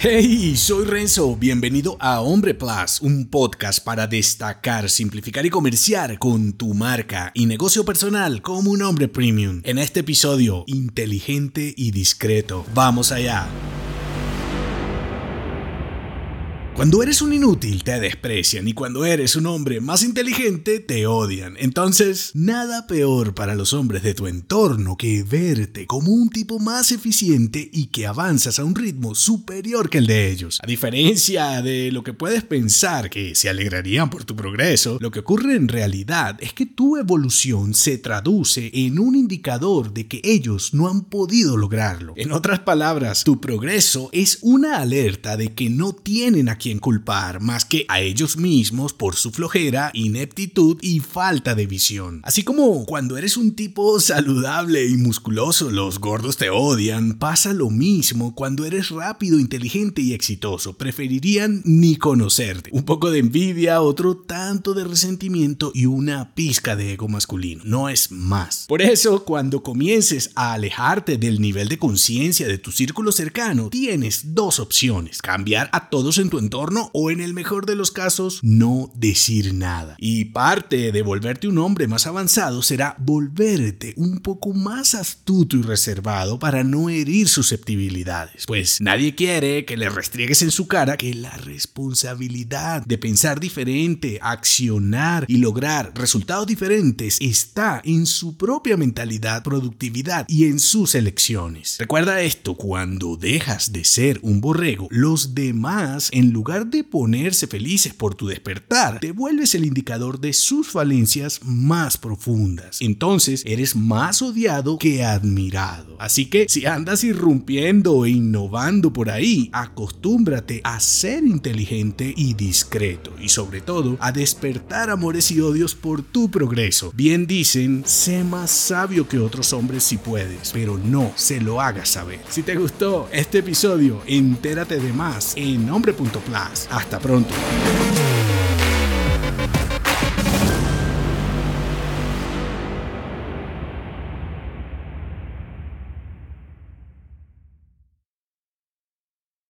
Hey, soy Renzo, bienvenido a Hombre Plus, un podcast para destacar, simplificar y comerciar con tu marca y negocio personal como un hombre premium. En este episodio, inteligente y discreto. Vamos allá. Cuando eres un inútil te desprecian y cuando eres un hombre más inteligente te odian. Entonces, nada peor para los hombres de tu entorno que verte como un tipo más eficiente y que avanzas a un ritmo superior que el de ellos. A diferencia de lo que puedes pensar que se alegrarían por tu progreso, lo que ocurre en realidad es que tu evolución se traduce en un indicador de que ellos no han podido lograrlo. En otras palabras, tu progreso es una alerta de que no tienen culpar más que a ellos mismos por su flojera, ineptitud y falta de visión. Así como cuando eres un tipo saludable y musculoso, los gordos te odian, pasa lo mismo cuando eres rápido, inteligente y exitoso. Preferirían ni conocerte. Un poco de envidia, otro tanto de resentimiento y una pizca de ego masculino. No es más. Por eso, cuando comiences a alejarte del nivel de conciencia de tu círculo cercano, tienes dos opciones. Cambiar a todos en tu entorno o en el mejor de los casos no decir nada. Y parte de volverte un hombre más avanzado será volverte un poco más astuto y reservado para no herir susceptibilidades. Pues nadie quiere que le restriegues en su cara que la responsabilidad de pensar diferente, accionar y lograr resultados diferentes está en su propia mentalidad, productividad y en sus elecciones. Recuerda esto, cuando dejas de ser un borrego, los demás en lugar de ponerse felices por tu despertar, te vuelves el indicador de sus falencias más profundas. Entonces eres más odiado que admirado. Así que si andas irrumpiendo e innovando por ahí, acostúmbrate a ser inteligente y discreto y sobre todo a despertar amores y odios por tu progreso. Bien dicen, sé más sabio que otros hombres si puedes, pero no se lo hagas saber. Si te gustó este episodio, entérate de más en hombre.plus hasta pronto.